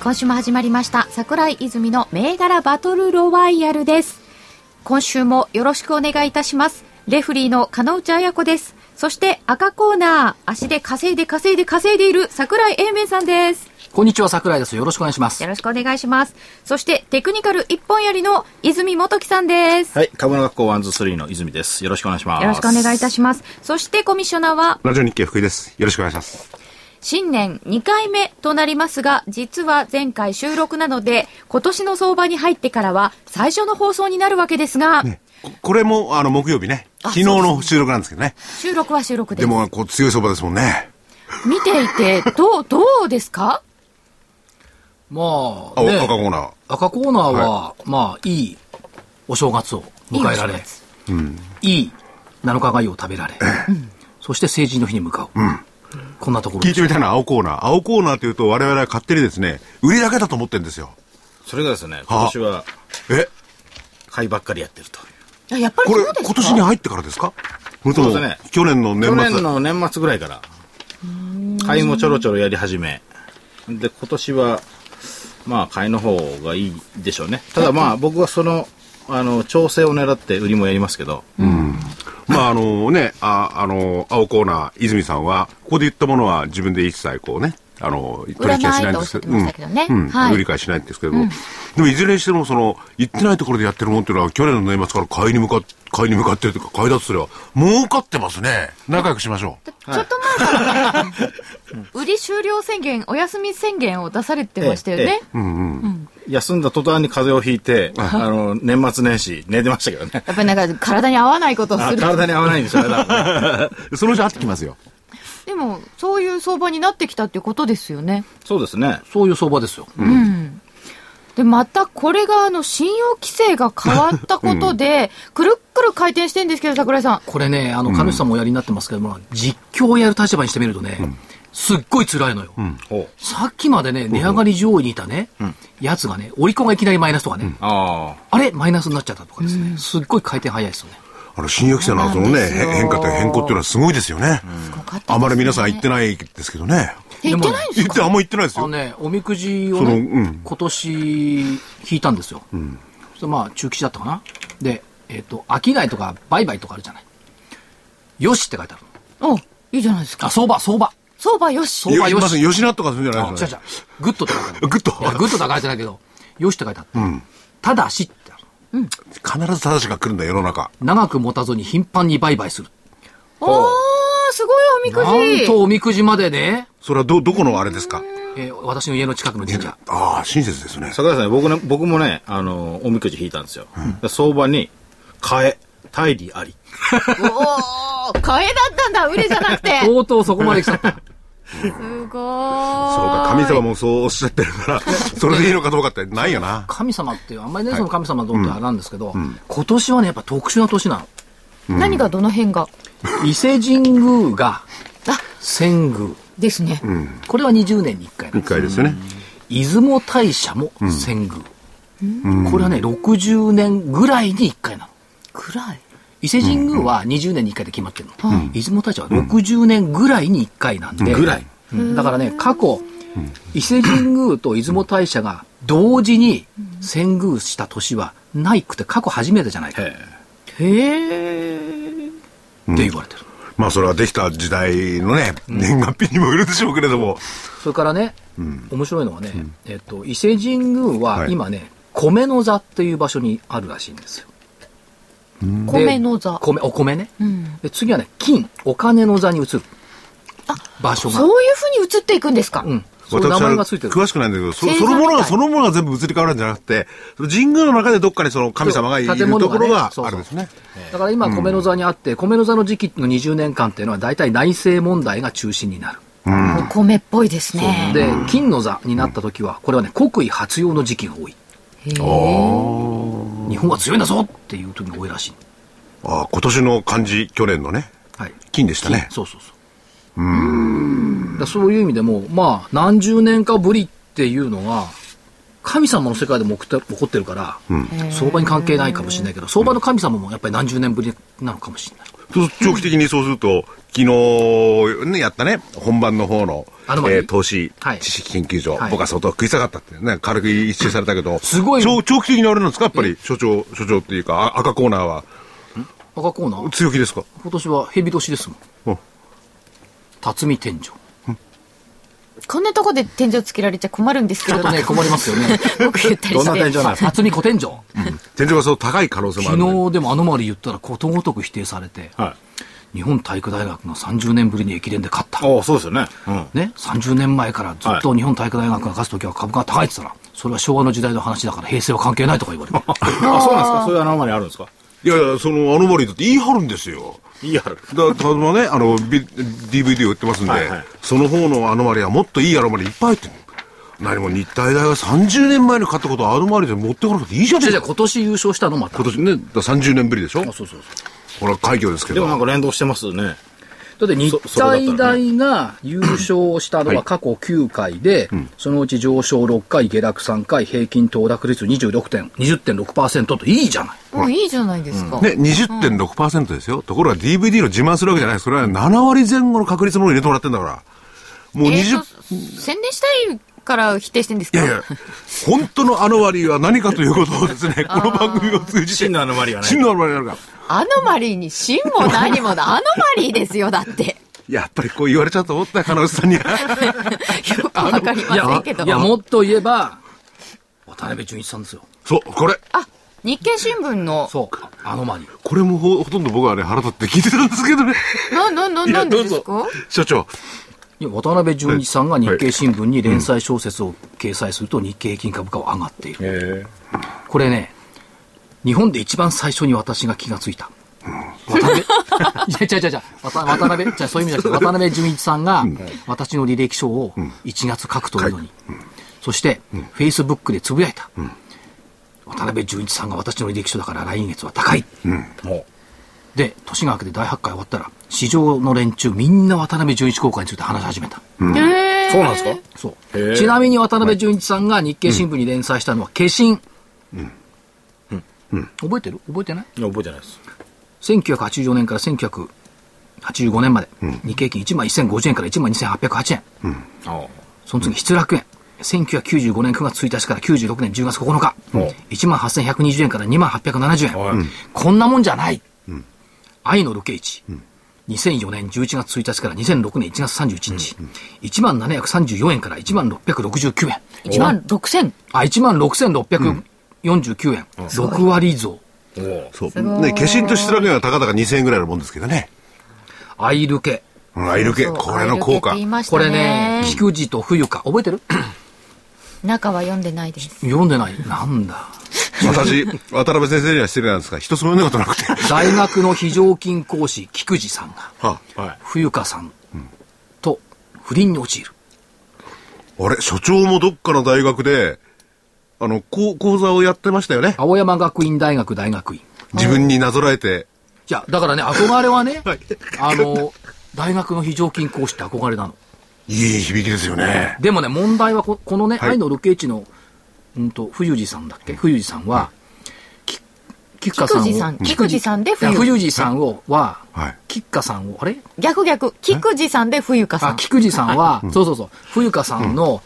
今週も始まりました桜井泉の銘柄バトルロワイヤルです今週もよろしくお願いいたしますレフリーの金内彩子ですそして赤コーナー足で稼いで稼いで稼いでいる桜井英明さんですこんにちは桜井ですよろしくお願いしますよろしくお願いしますそしてテクニカル一本槍の泉元樹さんですはい。株の学校ワンズスリーの泉です。よろしくお願いします。よろしくお願いいたしますそしてコミッショナーはラジオ日経福井です。よろしくお願いします。新年2回目となりますが、実は前回収録なので、今年の相場に入ってからは最初の放送になるわけですが、ここれも、あの、木曜日ね。あ昨日の収録なんですけどね。収録は収録で。ですも、こう、強い相場ですもんね。見ていて、どう、どうですか？まあ、あ、ね、赤コーナー。赤コーナーは、まあいいお正月を迎えられいいお正月いい7日がゆを食べられ、そして成人の日に向かう、こんなところ聞いてみたいな、青コーナー。青コーナーというと、我々は勝手にですね、売りだけだと思ってるんですよ。それがですね、今年はえ？買いばっかりやってると。あやっぱりこれそうです、か？今年に入ってからですか？そね去年の年去末。年の年末ぐらいから、買いもちょろちょろやり始め。で、今年は、まあ、買いの方がいいでしょうね。ただまあ、僕はその、あの、調整を狙って売りもやりますけど、まあ、あのね、あ、あの、青コーナー、泉さんは、ここで言ったものは自分で一切こうね、あの、取引はしないんですけど、うんうん。はい。売り買いしないんですけど。も、でもいずれにしても、その、行ってないところでやってるもんっていうのは、去年の年末から買いに向かっ、買いに向かってるというか、買いだとすれば、儲かってますね。仲良くしましょう。ちょっと前からね、売り終了宣言、お休み宣言を出されてましたよね。え休んだ途端に風邪をひいて、あの、年末年始寝てましたけどね。やっぱりなんか体に合わないことをする。あ体に合わないんですよね、だからね そのうち会ってきますよ。でも、そういう相場になってきたっていうことですよね。そうですね。そういう相場ですよ、で、またこれがあの、信用規制が変わったことで、くるっくる回転してんですけど、桜井さん。これねあの神主さんもおやりになってますけども、実況をやる立場にしてみるとね、すっごい辛いのよ、さっきまでね値上がり上位にいたね、やつがねオリコンがいきなりマイナスとかね、ああれマイナスになっちゃったとかですね、すっごい回転早いですよねあの、新規制のそのね、変化という変更っていうのはすごいですよね。あまり皆さん言ってないですけどね。え、言ってないんですか？言って、あんま言ってないですよ。ね、おみくじをね、うん今年引いたんですよ。そしてまあ、中吉だったかな。で、えっ、と、商いとか売買とかあるじゃない。よしって書いてあるおいいじゃないですの。か。あ、相場、相場。相場よし。相場よし。まず吉野とかするんじゃないあ、違う違うですか。。グッドって書いてある。グッドいや、グッドとは書いてないけど、よしって書いてある。ただしってある。必ずただしが来るんだ、世の中。長く持たずに頻繁に売買する。おー、すごいおみくなんじ。とおみくじまでね、それはど、どこのあれですか？えー私の家の近くの神社。ああ、親切ですね。桜井さんね、僕ね、僕もね、あの、おみくじ引いたんですよ。で相場に、買え、大利あり。おー、買えだったんだ、売れじゃなくて。とうとうそこまで来ちゃった。すごーい。そうか、神様もそうおっしゃってるから、それでいいのかどうかってないよな。神様っていう、あんまりね、その神様どうってあれなんですけど、今年はね、やっぱ特殊な年なの。何がどの辺が？伊勢神宮が遷宮。ですね。これは20年に1回なん一です。回ですよね。出雲大社も遷宮。これはね、60年ぐらいに1回なの。くらい？伊勢神宮は20年に1回で決まってるの。出雲大社は60年ぐらいに1回なんで。ぐらい。うん。だからね、過去、伊勢神宮と出雲大社が同時に遷宮した年はないくて過去初めてじゃないか。っへてへー。言われてる。まあ、それはできた時代のね、年月日にもよるでしょうけれども。それからね、面白いのはね、えっと、伊勢神宮ははい。今ね、米の座っていう場所にあるらしいんですよ。で米の座。米、お米ね。んで次はね、金、お金の座に移る。場所が。そういうふうに映っていくんですか、うん。そういう名私は前がついてる。詳しくないんだけど、そのものが、そのものが全部移り変わるんじゃなくて、神宮の中でどっかにその神様がいる建物がねところがあるんですね。だから今、米の座にあって、米の座の時期の20年間っていうのは大体内政問題が中心になる。お米っぽいですね。で、金の座になった時は、これはね、国威発揚の時期が多い。日本は強いんだぞっていう時が多いらしい。ああ、今年の漢字、去年のね、はい。金でしたね。そうそうそう。うん。だそういう意味でも、まあ、何十年かぶりっていうのが、神様の世界でも起こって起こってるから、相場に関係ないかもしれないけど、相場の神様もやっぱり何十年ぶりなのかもしれない。長期的にそうすると、昨日、ね、やったね、本番の方の、えー投資はい。知識研究所、はい。僕は相当食い下がったってね、軽く一周されたけど、すごい。長長期的にあれなんですか？やっぱり、所長、所長っていうか、あ赤コーナーは。赤コーナー？強気ですか？今年は蛇年ですもん。うん。辰巳天井。ちこんなとこで天井つけられちゃ困るんですけど。ょっとね、困りますよね。僕言ったりどんな。天井なんですか？辰巳小天井。天井がそう高い可能性もあ昨るんで。日でもあのまり言ったらことごとく否定されて、はい。日本体育大学が30年ぶりに駅伝で勝った。ああ、そうですよね。うん。ね、30年前からずっと日本体育大学が勝つときは株価が高いって言ったら、それは昭和の時代の話だから平成は関係ないとか言われて。あ、そうなんですか？そういうアノマリあるんですか？いやいや、そのアノマリーだって言い張るんですよ。いいやる。だたまね、あの、ビ DVD を売ってますんで、はいはいその方のアノマリはもっといいアノマリいっぱい入ってる何も日体大が30年前に買ったことをアノマリで持ってこなくていいじゃねじゃじゃえか。今年優勝したのまた。今年ね、だから30年ぶりでしょ？あそうそうそう。これは快挙ですけど。でもなんか連動してますね。だって日体大が優勝したのは過去9回で、そのうち上昇6回、下落3回、平均騰落率26点、20.6%といいじゃない。もういいじゃないですか。ね、20.6%ですよ。ところが DVD の自慢するわけじゃないです。それは7割前後の確率のものを入れてもらってんだから。もうえ20、ーと、宣伝したいから否定してんですか？いやいや、本当のアノマリは何かということをですね、この番組を通じて。真のアノマリがない真のアノマリがあるから。アノマリーに芯も何もだ。アノマリーですよ、だって。やっぱりこう言われちゃうと思ったよ、金内さんには。よくわかりませんけど。いや、もっと言えば、渡辺淳一さんですよ。そう、これ。あ、日経新聞の、そう、あのマリ。これもほほとんど僕はね、腹立って聞いてたんですけどね。な、な、な、なんでですか？所長。渡辺淳一さんが日経新聞に連載小説を掲載すると日経平均株価は上がっている。へこれね、日本で一番最初に私が気がついた。渡辺、いや、違う違う違う、渡渡辺、じゃそういう意味じゃなくて、渡辺淳一さんが、私の履歴書を1月書くというのに、そして、フェイスブックでつぶやいた。渡辺淳一さんが私の履歴書だから来月は高い。もで、年が明けて大発会終わったら、市場の連中みんな渡辺淳一公開について話し始めた。う。そうなんですか？そうちなみに渡辺淳一さんが日経新聞に連載したのは、化身。覚えてる？覚えてない？いや覚えてないです。1984年から1985年まで、日経平均1万1050円から1万2808円。あその次、失楽園。1995年9月1日から96年10月9日。お1万8120円から2万870円。はいこんなもんじゃない。愛のルケイチ。2004年11月1日から2006年1月31日。1万734円から1万669円。1万6000。あ、1万6649円。6割増。そう。ね、化身と失楽園はたかだか2000円ぐらいのもんですけどね。アイルケ。うん、アイル系。そうこれの効果アイルケって言い。ましたこれね、菊池と冬香。覚えてる？中は読んでないです。読んでない。なんだ。私、渡辺先生には失礼なんですが、一つも読んだことなくて。大学の非常勤講師、菊池さんが、ははい。冬香さんと不倫に陥る。あれ、所長もどっかの大学で、あの、講講座をやってましたよね。青山学院大学大学院。自分になぞらえて。いや、だからね、憧れはね、はいあの、大学の非常勤講師って憧れなの。いい響きですよね。でもね、問題はここのね、はい愛のルケイチの、うんと、冬治さんだっけ？冬治さんは、き菊花さんを。菊池さん菊池さんで冬。冬治さんを、は、はい。菊花さんを、あれ？逆逆。菊池さんで冬香さあ、ん。菊池さんは、そうそうそう、冬香さんの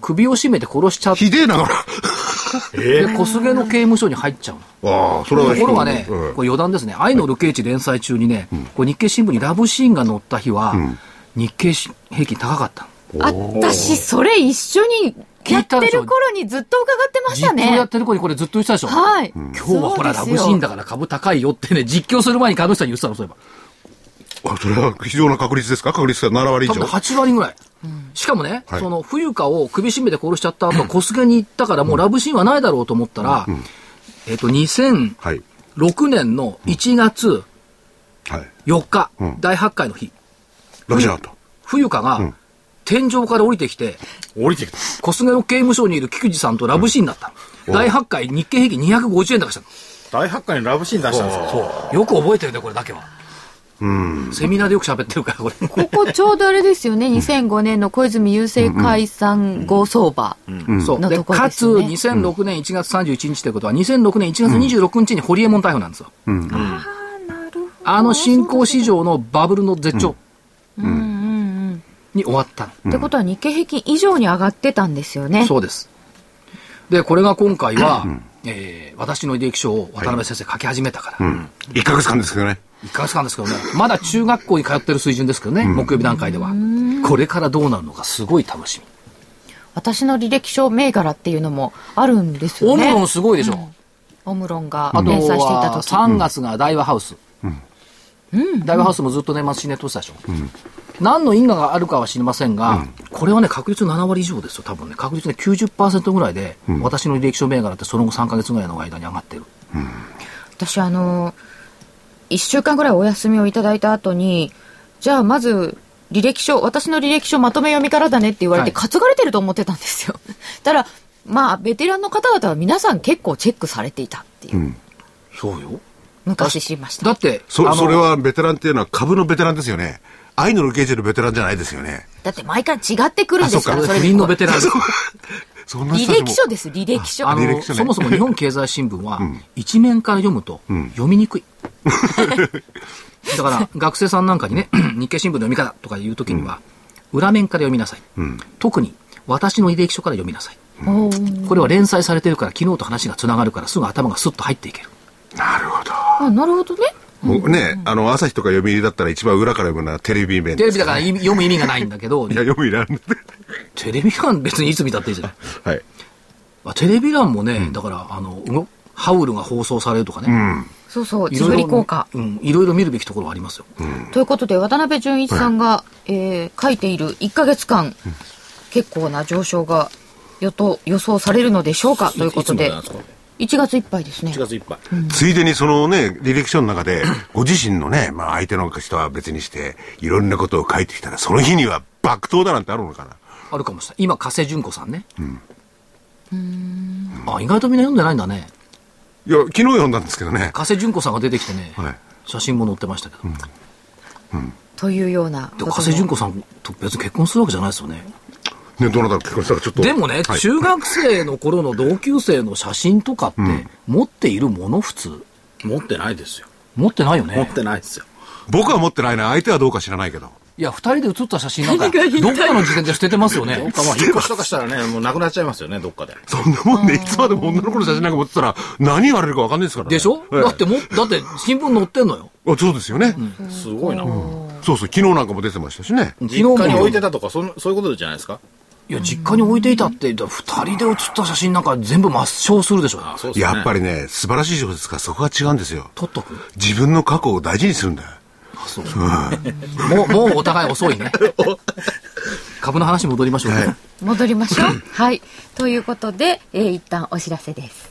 首を絞めて殺しちゃって、ひでえな、こ で小菅の刑務所に入っちゃう。ああ、それはところがね、うん。これ余談ですね、愛のルケイチ連載中にね、これ日経新聞にラブシーンが載った日は、日経平均高かったの。私、それ一緒にやってる頃にずっと伺ってましたね実況やっ。てる子にこれずっと言ってたでしょ。はい。今日はほらラブシーンだから株高いよってね、実況する前に株主さんに言ってたの、そういえば。あそれは非常な確率ですか？確率が7割以多分上。8割ぐらい。しかもね、はいその冬香を首絞めて殺しちゃった後、小菅に行ったからもうラブシーンはないだろうと思ったら、えっと、2006はい。年の1月はい。4日、うん大発会の日、ラブじゃなかった。冬香が、天井から降りてきて、降りてきた。小菅の刑務所にいる菊池さんとラブシーンだった。第8回日経平均250円高したの。大発会にラブシーン出したんですよ。そう。よく覚えてるね、これだけは。セミナーでよく喋ってるから、これ。ここちょうどあれですよね、2005年の小泉郵政解散後相場。そう。で、のところかつ、ですよね2006年1月31日ということは、2006年1月26日にホリエモン逮捕なんですよ。あの新興市場のバブルの絶頂に終わったの。ってことは日経平均以上に上がってたんですよね。そうです。で、これが今回は、えー私の履歴書を渡辺先生書き始めたから、1ヶ月間ですけどね。1ヶ月間ですけどね、まだ中学校に通ってる水準ですけどね、木曜日段階では。これからどうなるのかすごい楽しみ。私の履歴書銘柄っていうのもあるんですよね。オムロンすごいでしょ。オムロンがあと連載していたは時。3月が大和ハウス。大和ハウスもずっと年末新ネットしたでしょ。何の因果があるかは知りませんが、これはね、確率7割以上ですよ、多分ね。確率ね、90%ぐらいで、私の履歴書銘柄ってその後3ヶ月ぐらいの間に上がってる。私あの1週間ぐらいお休みをいただいた後にじゃあまず履歴書私の履歴書まとめ読みからだねって言われて、はい担がれてると思ってたんですよ たらまあベテランの方々は皆さん結構チェックされていたっていう、そうよ。昔知りましただって、あそ、のそれはベテランっていうのは株のベテランですよね。愛のロケージのベテランじゃないですよね。だって毎回違ってくるんですからあそれ不倫のベテラン。履歴書です履歴書。あの、そもそも日本経済新聞は、一面から読むと読みにくい。だから、学生さんなんかにね、日経新聞の読み方とかいうときには、裏面から読みなさい。特に、私の履歴書から読みなさい。これは連載されてるから、昨日と話がつながるから、すぐ頭がスッと入っていける。なるほど。あなるほどねね、あの、朝日とか読売だったら一番裏から読むのはテレビ面テレビだから意味読む意味がないんだけど。い、や、読売なんで。テレビ欄別にいつ見たっていいじゃない。はい。あテレビ欄もね、だから、あの、ハウルが放送されるとかね。そうそうジブいろいろリ効果。うん、いろいろ見るべきところはありますよ。ということで渡辺淳一さんが、えー書いている1か月間、結構な上昇が予と予想されるのでしょうか？ということで。いつまなんですか？1月いっぱいですね1月いっぱい。ついでにそのね、履歴書の中で、ご自身のね、まあ相手の人は別にして、いろんなことを書いてきたら、その日には爆投だなんてあるのかな。あるかもしれない。今、加瀬純子さんね。あ、意外とみんな読んでないんだね。いや、昨日読んだんですけどね。加瀬純子さんが出てきてね、はい写真も載ってましたけど。というようなでこと加瀬純子さんと別に結婚するわけじゃないですよね。ね、どなたか結婚したらちょっと。でもね、はい中学生の頃の同級生の写真とかって、持っているもの普通？持ってないですよ。持ってないよね。持ってないですよ。僕は持ってないな。相手はどうか知らないけど。いや、二人で写った写真なんか、どっかの時点で捨ててますよね。どっかまあ引っ越しとかしたらね、もうなくなっちゃいますよね、どっかで。そんなもんで、いつまでも女の子の写真なんか持ってたら、何言われるか分かんないですからね。でしょ、ええだっても、だって新聞載ってんのよ。あそうですよね。すごいな。そうそう、昨日なんかも出てましたしね。昨日も実家に置いてたとか、そんそういうことじゃないですか。いや、実家に置いていたって、二人で写った写真なんか全部抹消するでしょ。そうね。やっぱりね、素晴らしい小説家、そこが違うんですよ。撮っとく？自分の過去を大事にするんだよ。そう。もう、もうお互い遅いね。株の話戻りましょうね。戻りましょうはいということで、えー一旦お知らせです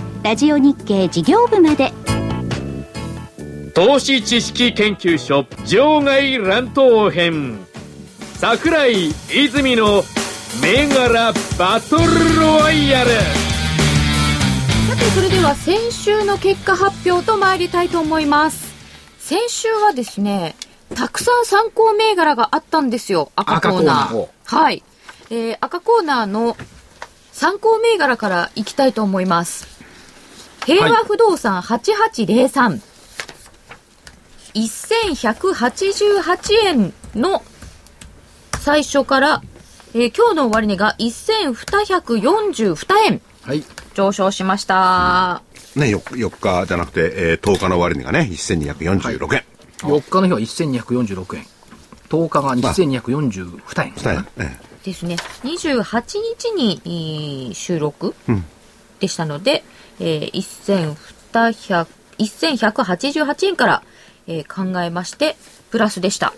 ラジオ日経事業部まで。投資知識研究所場外乱闘編。桜井泉の銘柄バトルロワイヤル。さてそれでは先週の結果発表と参りたいと思います。先週はですねたくさん参考銘柄があったんですよ赤コーナー。赤コーナーはい、えー赤コーナーの参考銘柄からいきたいと思います平和不動産8803、1188円の最初から、えー今日の終値が1242円はい。上昇しました。ね、4, 4日じゃなくて、えー10日の終値がね、1246円。4日の日は1246円。10日が2242円。したね。えですね。28日に、えー収録でしたので、えー、1200 1188円から、えー考えまして、プラスでした。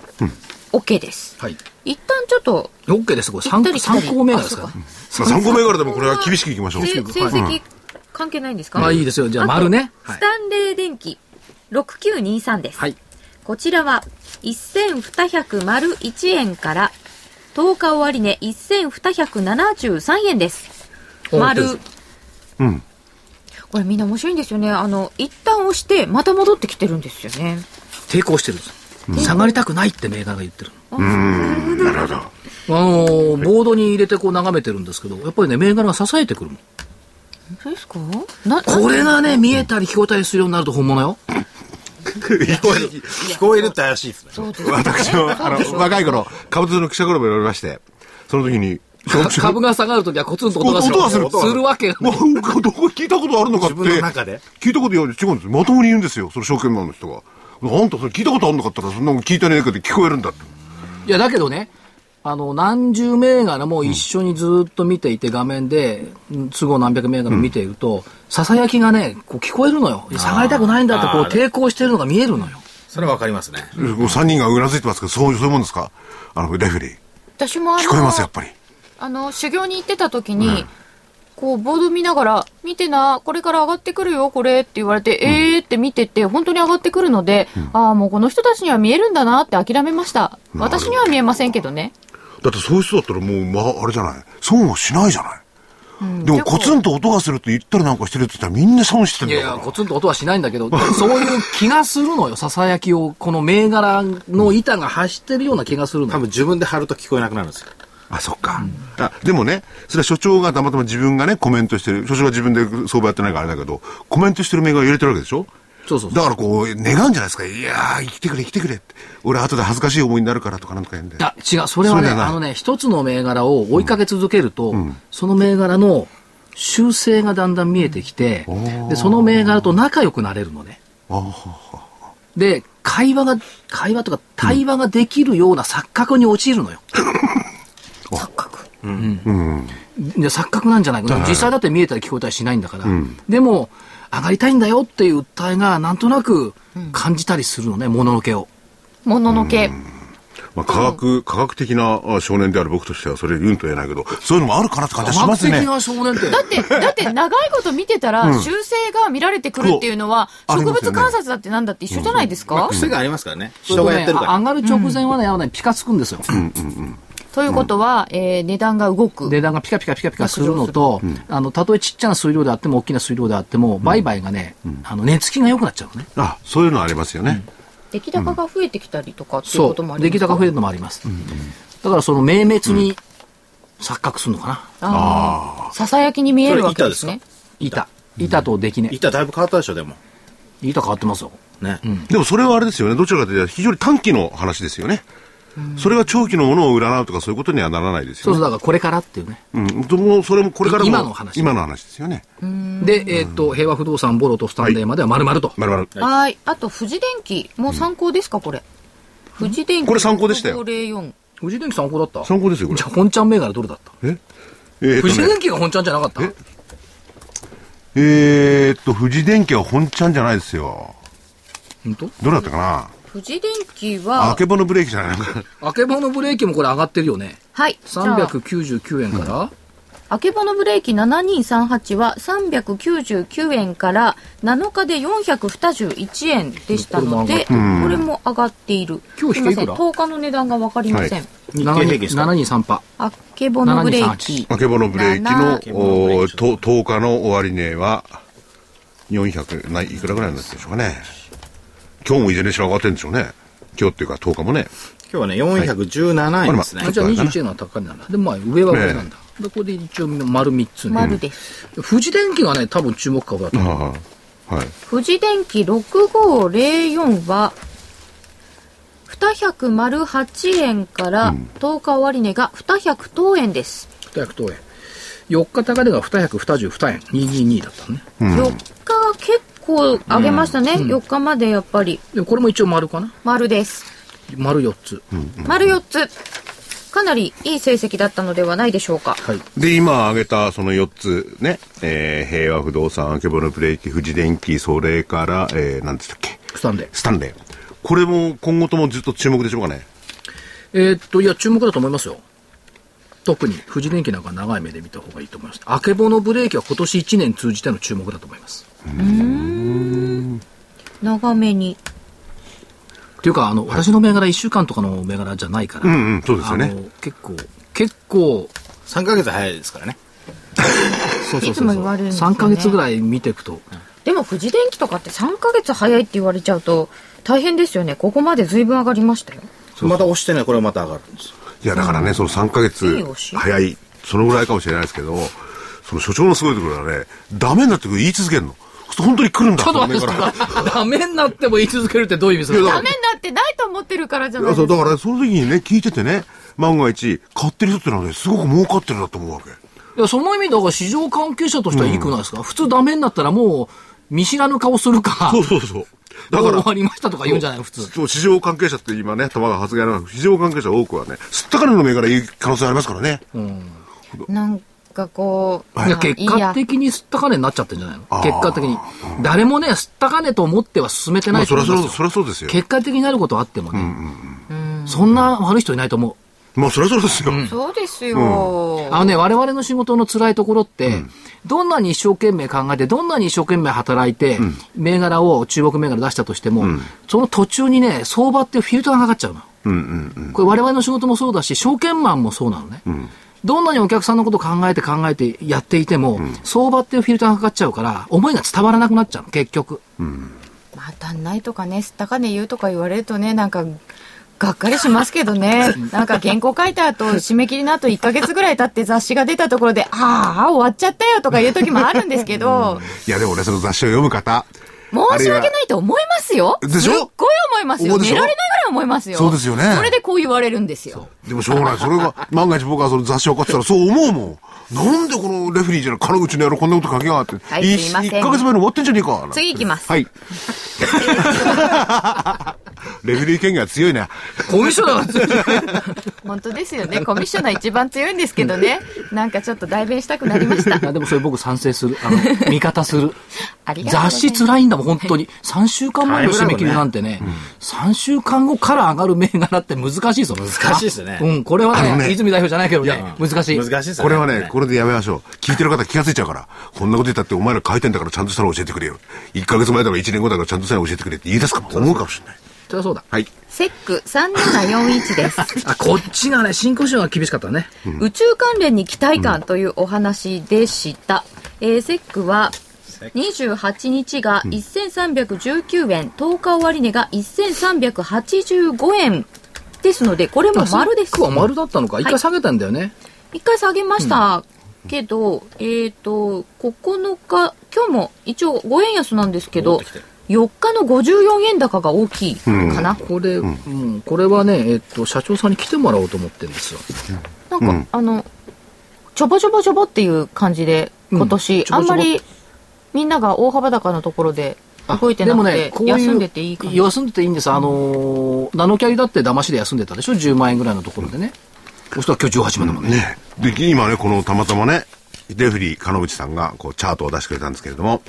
OK です。はい。一旦ちょっと、OK です。これ行った参り来たり参考銘柄ですか？らあ。まあ、参考銘柄でもこれは厳しくいきましょう。せ成はい績関係ないんですか？まあいいですよ。じゃあと丸ね。はいス。タンレー電機6923です。はい。こちらは1201円から10日終値1273円です。お丸。うん。これみんな面白いんですよね。あの、一旦押してまた戻ってきてるんですよね。抵抗してるんです。下がりたくないってメーカーが言ってる。なるほど。あのーボードに入れてこう眺めてるんですけど、やっぱりね、銘柄が支えてくるの。本当ですか？な、これがね、見えたり聞こえたりするようになると本物よ。聞こえる、聞こえるって怪しいですね。すね私の、あの、若い頃、株通の記者頃も言われまして、その時に、株が下がるときはコツンと音がする。音がするするわけよ。もう、どこ聞いたことあるのかって。自分の中で聞いたこと違うんですよ。まともに言うんですよ。その証券マンの人が。あんたそれ聞いたことあるのかったら、そんなの聞いてねえけど聞こえるんだって。いや、だけどね、あの、何十銘柄も一緒にずっと見ていて、画面で、うん都合何百銘柄も見ていると、ささやきがね、こう聞こえるのよ。下がりたくないんだって、こう抵抗してるのが見えるのよ。それはわかりますね。3人がうなずいてますけど、そういう、もんですか？あの、レフェリー。私も聞こえます、やっぱり。あの、修行に行ってた時に、こう、ボード見ながら、見てな、これから上がってくるよ、これって言われて、えーって見てて、本当に上がってくるので、ああ、もうこの人たちには見えるんだなって諦めました。私には見えませんけどね。だってそういう人だったらもう、まあ、あれじゃない？損はしないじゃない？でも、コツンと音がすると言ったりなんかしてるって言ったらみんな損してんだから。いやいや、コツンと音はしないんだけど、そういう気がするのよ、ささやきを、この銘柄の板が走ってるような気がするのよ。多分自分で貼ると聞こえなくなるんですよ。あ、そっか。あ、でもね、それは所長がたまたま自分がね、コメントしてる。所長が自分で相場やってないからあれだけど、コメントしてる銘柄入れてるわけでしょ？そうそうだからこう、願うんじゃないですか。いやー、生きてくれ、生きてくれって。俺後で恥ずかしい思いになるからとかなんとか言うんで。いや、違う、それはね、あのね、一つの銘柄を追いかけ続けると、その銘柄の修正がだんだん見えてきて、で、その銘柄と仲良くなれるのね。で、会話が、会話とか対話ができるような錯覚に陥るのよ。錯覚。うん。で錯覚なんじゃないかな。実際だって見えたり聞こえたりしないんだから。でも、上がりたいんだよっていう訴えがなんとなく感じたりするのね、もののけを。もののけ。まあ、科学、科学的なあ少年である僕としてはそれ言うんと言えないけど、そういうのもあるかなって感じ科学的がしますね。な少年って。だって、だって長いこと見てたら、修正が見られてくるっていうのは、植物観察だってなんだって一緒じゃないですか、癖がありますからね。人がやってるから。上がる直前はね、ピカつくんですよ。ということは、えー値段が動く。値段がピカピカピカピカするのと、あの、たとえちっちゃな水量であっても、大きな水量であっても、売買がね、あの、値付きが良くなっちゃうのね。あ、そういうのありますよね。出来高が増えてきたりとかっていうそこともあう。りますか？出来高増えるのもあります。だから、その、明滅に錯覚するのかな。ああ。ささやきに見えるわけですね。板。板と出来ね。板だいぶ変わったでしょ、でも。板変わってますよ。ね。でもそれはあれですよね。どちらかというと非常に短期の話ですよね。それが長期のものを占うとかそういうことにはならないですそうそう、よね。だからこれからっていうね。うん。ともうそれもこれからも今の話今の話ですよね。で、えっと、平和不動産、ボロとスタンレーまでは丸々と。まるまる。はい。あと、富士電機。もう参考ですか、これ？富士電機。これ参考でしたよ6504富士電機参考だった？参考ですよ、これじゃ。あ、本ちゃん銘柄どれだった？え？えーっとね富士電機が本ちゃんじゃなかった？え？ーっと、富士電機は本ちゃんじゃないですよ。本当？どれだったかな？富士電機あはけぼのブレーキじゃないのか。あけぼのブレーキもこれ上がってるよね。はいじゃあ399円から、あけぼのブレーキ7238は399円から7日で421円でしたので、これも上がっている。今日引けいくら？すいません、10日の値段がわかりません。は日経平均ですか723パ。あけぼのブレーキ。あけぼのブレーキのおーと10日の終値は400ないいくらぐらいになってるんでしょうかね今日もいずれにしろ上がってるんでしょうね今日っていうか10日もね今日はね、417円ですね。あじゃあ21円が高いなんだ。でもまあ上は上なんだ。で、ここで一応丸3つね。丸です。富士電機がね、多分注目株だと思う。はい富士電機6504は、208円から10日終値が200等円です。200等円。4日高値が222円。222だったのね。4日は結構上げましたね。4日までやっぱりこれも一応丸かな。丸です。丸4つ。丸4つ。かなりいい成績だったのではないでしょうか。はい。で今挙げたその4つね、えー平和不動産あけぼのブレーキ富士電機それから、えー、何でしたっけ？スタンデー。スタンレーこれも今後ともずっと注目でしょうかね？えーっと、いや、注目だと思いますよ。特に、富士電機なんか長い目で見た方がいいと思います。あけぼのブレーキは今年1年通じての注目だと思います。長めに。っていうか、あの、私の銘柄1週間とかの銘柄じゃないから。うんうんそうですよね結構、結構、3ヶ月早いですからね。そうそういつも言われるんですよね3ヶ月ぐらい見ていくと。でも富士電機とかって3ヶ月早いって言われちゃうと大変ですよね。ここまで随分上がりましたよ。また押してね、これまた上がるんですよ。いやだからね、その3ヶい月早いそのぐらいかもしれないですけどその所長のすごいところはねダメになってくる言い続けるの。本当に来るんだ。ちょっと待ってダメになっても言い続けるってどういう意味ですかダメになってないと思ってるからじゃない。ですか。そうだからその時にね聞いててね万が一買ってる人ってのはねすごく儲かってるなと思うわけ。いや、その意味だから市場関係者としてはいいくないですか、普通ダメになったらもう、見知らぬ顔するか、そうそうそうだから終わりましたとか言うんじゃない普通。そう市場関係者って今ね玉が発言ある市場関係者多くはねすった金の銘柄言う可能性ありますからね、なんかこう、い。や結果的に吸った金になっちゃってんじゃないの？結果的に。誰もね、吸った金と思っては進めてないとまあそりゃ思いますよ。そうそりゃそうですよ。結果的になることはあってもね、そんな悪い人いないと思う。まあそりゃそうですよ、そうですよ。あのね、我々の仕事の辛いところって、どんなに一生懸命考えて、どんなに一生懸命働いて、銘柄を、中国銘柄出したとしても、その途中にね、相場っていうフィルターがかかっちゃうの。うんうんうん。これ我々の仕事もそうだし、証券マンもそうなのね。どんなにお客さんのことを考えて考えてやっていても、相場っていうフィルターがかかっちゃうから、思いが伝わらなくなっちゃうの、結局。まあ、足んないとかね、吸った金言うとか言われるとね、なんか、がっかりしますけどね。なんか原稿書いた後、締め切りの後1ヶ月ぐらい経って雑誌が出たところで、ああ、終わっちゃったよとかいう時もあるんですけど、いやでもねその雑誌を読む方申し訳ないと思いますよ。でしょ？すっごい思いますよ。寝られないぐらい思いますよ。そうですよねそれでこう言われるんですよ。でもしょうがない。それが、万が一僕はその雑誌を買ってたらそう思うもん。なんでこのレフェリーじゃない、金口の野郎こんなこと書きやがって。はいすいません1ヶ月前の終わってんじゃねえか。次行きますはい。レフェリー権限は強いね。コミッショナーが本当ですよね。コミッショナー一番強いんですけどね。なんかちょっと代弁したくなりましたい。やでもそれ僕賛成する。あの、味方する。ありがとうござい雑ます。誌辛いんだもん、本当に。3週間前の締め切りなんてね、3週間後から上がる銘柄って難しいぞ。難しいですねあうん、これはね、泉代表じゃないけどね、難しい。難しいですよこれはね、これでやめましょう。聞いてる方気がついちゃうから。こんなこと言ったってお前ら書いてんだからちゃんとしたの教えてくれよ。1ヶ月前だから1年後だからちゃんとしたの教えてくれって言い出すかも思うかもしれない。そりゃそうだ。はい。セック3741です。あ、こっちがね、新興市場が厳しかったね。宇宙関連に期待感というお話でした。えーセックは28日が1319円、10日終値が1385円ですので、これも丸です。クは丸だったのか。一はい回下げたんだよね。一回下げましたけど、えっ、と、9日、今日も一応5円安なんですけど、4日の54円高が大きいかな。これ、うん、これはね、えっと、社長さんに来てもらおうと思ってるんですよ。なんか、あの、ちょぼちょぼちょぼっていう感じで、うん今年、あんまりみんなが大幅高のところで動いてなくて、こういう休んでていい。休んでていいんです。あのーナノキャリだって騙しで休んでたでしょ ?10 万円ぐらいのところでね。そしたら今日18万だもんね。ね。で、今ね、このたまたまね、レフェリー、金内さんが、こう、チャートを出してくれたんですけれども、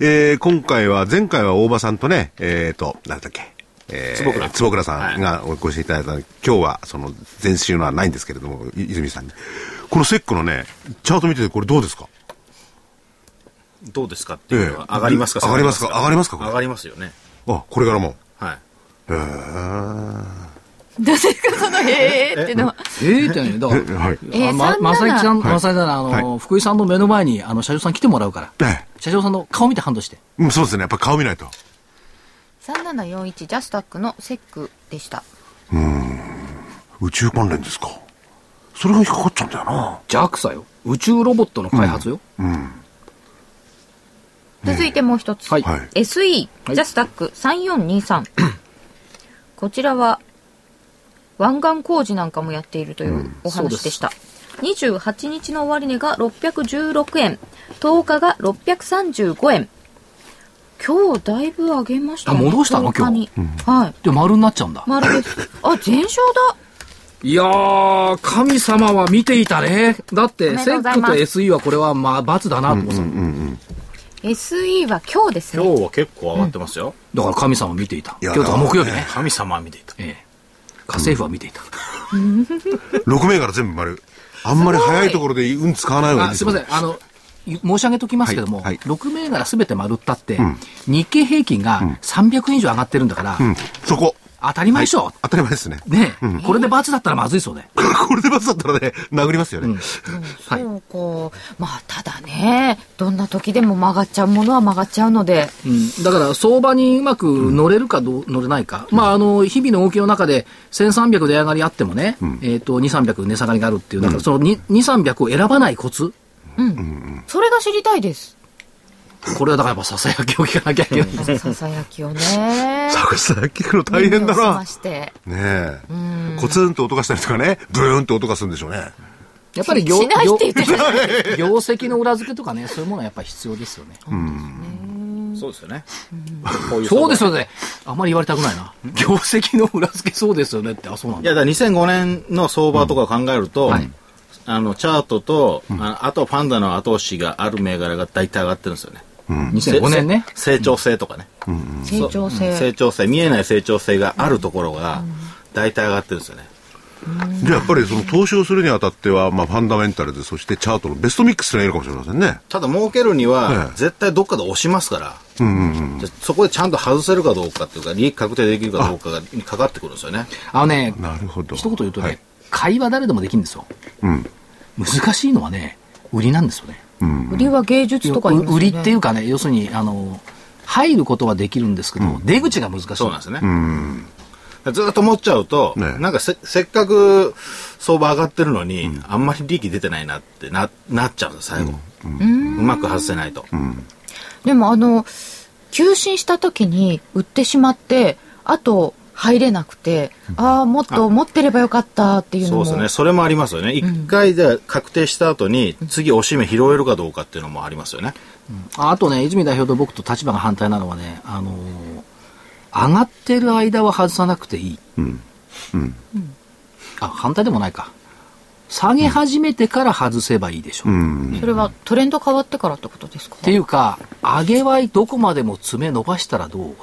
えー、今回は、前回は大場さんとね、えっ、ー、と、なんだっけ。えー、坪倉坪倉さんがお越しいただいた、はい、今日はその前週のはないんですけれども泉さんにこのセックのねチャート見ててこれどうですか？どうですかっていうのは上がりますか、上がりますか？上がりますか？上がりますよねあこれからもはいへえどうですか、その、へえ っていうのは。ええってね、だから、はい、えま、まさきさん、まさきさん、あの、福井さんの目の前に、あの、社長さん来てもらうから、社長さんの顔見て判断して。うん、そうですね、やっぱ顔見ないと。3741ジャスタックのセックでした。うん。宇宙関連ですか。それが引っかかっちゃうんだよな。JAXA よ。宇宙ロボットの開発よ。うん。うん、続いてもう一つ。はい。SE、ジャスタック3423。こちらは、湾岸工事なんかもやっているというお話でした。うん、28日の終値が616円、10日が635円。今日だいぶ上げましたね。戻したの？今日。うん、はい。で、丸になっちゃうんだ。丸です。あ、全勝だ。いやー、神様は見ていたね。だって、セックと SE はこれは、まあ、罰だなと思ってた。うんうんうん SE は今日ですね。今日は結構上がってますよ。だから神様は見ていた。今日は木曜日ね。神様は見ていた。ええ。家政婦は見ていた。6銘柄全部丸。あんまり早いところで運使わない方がいいですすみません。あの、申し上げときますけども、はいはい、6銘柄すべて丸ったって、うん、日経平均が300円以上上がってるんだから、うん、そこ。当たり前でしょ、はい、当たり前ですね。ね、うん、これで罰だったらまずいそうね。これで罰だったらね、殴りますよね。うん、そうか。まあ、ただね、どんな時でも曲がっちゃうものは曲がっちゃうので。うん、だから、相場にうまく乗れるかどう、乗れないか。まあ、あの、日々の動きの中で、1300値上がりあってもね、えっ、ー、と、2、300値下がりがあるっていう、だから、その2、2、300を選ばないコツ。うん。それが知りたいです。これはだからやっぱささやきを聞かなきゃいけない。ささやきをね。ささやき聞くの大変だな。ねえ。コツンと音がしたりとかね、ブーンと音がするんでしょうね。やっぱり業業 業績の裏付けとかね、そういうものはやっぱり必要ですよね。そうですよね。そうですよね。あんまり言われたくないな。業績の裏付けそうですよねって、あ、そうなんだ。いや、だから2005年の相場とか考えると、あの、チャートと、ああとパンダの後押しがある銘柄が大体上がってるんですよね。うん、2005年ね。成長性とかね。成長性。成長性、見えない成長性があるところが、大体上がってるんですよね。じゃあやっぱりその投資をするにあたっては、まあ、ファンダメンタルで、そしてチャートのベストミックスがいるかもしれませんね。ただ、儲けるには、絶対どっかで押しますから、うんうんうん、そこでちゃんと外せるかどうかっていうか、利益確定できるかどうかがにかかってくるんですよね。あのね、なるほど。一言言うとね、はい、会話誰でもできるんですよ。うん。難しいのはね、売りなんですよね。売りは芸術とか、ね、売りっていうかね、要するに、あの、入ることはできるんですけど、うん、出口が難しい。そうなんですね。ずっと持っちゃうと、ね、なんかせせっかく相場上がってるのに、うん、あんまり利益出てないなってななっちゃうんです、最後。うん、うまく外せないと。でも、あの、急進した時に売ってしまって、あと、入れなくて、ああ、もっと持ってればよかったっていうのも。そうですね。それもありますよね。一、回で確定した後に、次おしめ拾えるかどうかっていうのもありますよね。うん、あとね、泉代表と僕と立場が反対なのはね、あのー、上がってる間は外さなくていい。うん。うん。あ、反対でもないか。下げ始めてから外せばいいでしょう、うん、それはトレンド変わってからってことですか？っていうか、上げはどこまでも爪伸ばしたらどう？